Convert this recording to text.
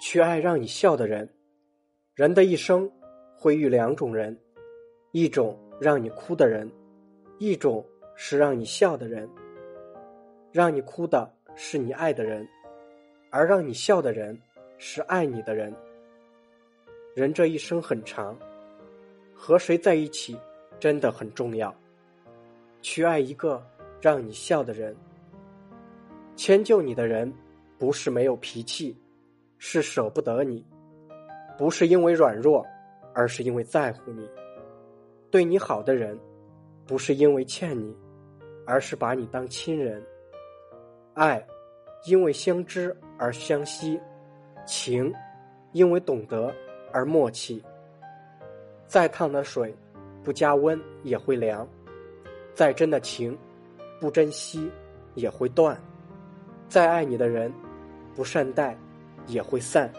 去爱让你笑的人。人的一生会遇两种人，一种让你哭的人，一种是让你笑的人。让你哭的是你爱的人，而让你笑的人是爱你的人。人这一生很长，和谁在一起真的很重要。去爱一个让你笑的人。迁就你的人，不是没有脾气，是舍不得你；不是因为软弱，而是因为在乎你。对你好的人，不是因为欠你，而是把你当亲人。爱，因为相知而相惜；情，因为懂得而默契。再烫的水，不加温也会凉；再真的情，不珍惜也会断。再爱你的人，不善待，也会散。